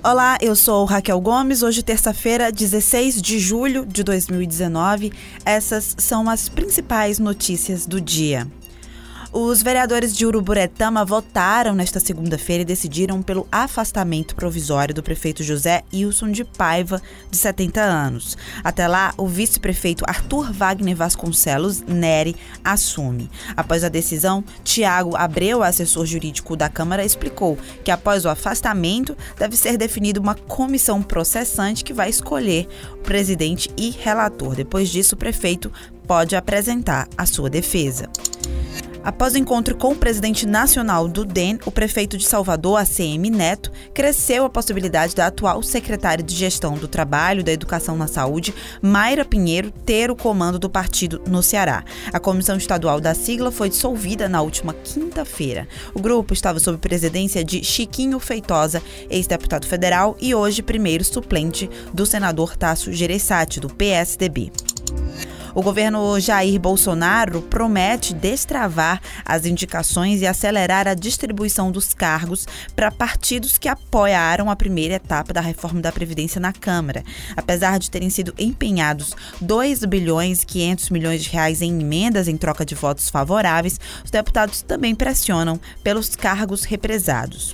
Olá, eu sou Raquel Gomes. Hoje, terça-feira, 16 de julho de 2019. Essas são as principais notícias do dia. Os vereadores de Uruburetama votaram nesta segunda-feira e decidiram pelo afastamento provisório do prefeito José Wilson de Paiva, de 70 anos. Até lá, o vice-prefeito Arthur Wagner Vasconcelos Neri assume. Após a decisão, Tiago Abreu, assessor jurídico da Câmara, explicou que após o afastamento deve ser definida uma comissão processante que vai escolher o presidente e relator. Depois disso, o prefeito pode apresentar a sua defesa. Após o encontro com o presidente nacional do DEN, o prefeito de Salvador, ACM Neto, cresceu a possibilidade da atual secretária de Gestão do Trabalho, da Educação na Saúde, Mayra Pinheiro, ter o comando do partido no Ceará. A comissão estadual da sigla foi dissolvida na última quinta-feira. O grupo estava sob presidência de Chiquinho Feitosa, ex-deputado federal e hoje primeiro suplente do senador Tasso Gereissati, do PSDB. O governo Jair Bolsonaro promete destravar as indicações e acelerar a distribuição dos cargos para partidos que apoiaram a primeira etapa da reforma da Previdência na Câmara. Apesar de terem sido empenhados 2 bilhões e 500 milhões de reais em emendas em troca de votos favoráveis, os deputados também pressionam pelos cargos represados.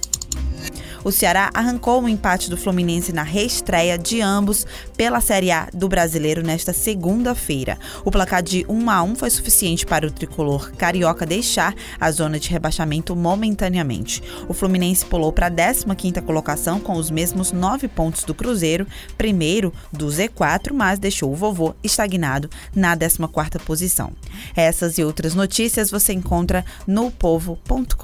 O Ceará arrancou o um empate do Fluminense na reestreia de ambos pela Série A do Brasileiro nesta segunda-feira. O placar de 1 a 1 foi suficiente para o tricolor carioca deixar a zona de rebaixamento momentaneamente. O Fluminense pulou para a 15ª colocação com os mesmos nove pontos do Cruzeiro, primeiro do Z4, mas deixou o vovô estagnado na 14ª posição. Essas e outras notícias você encontra no povo.com.br.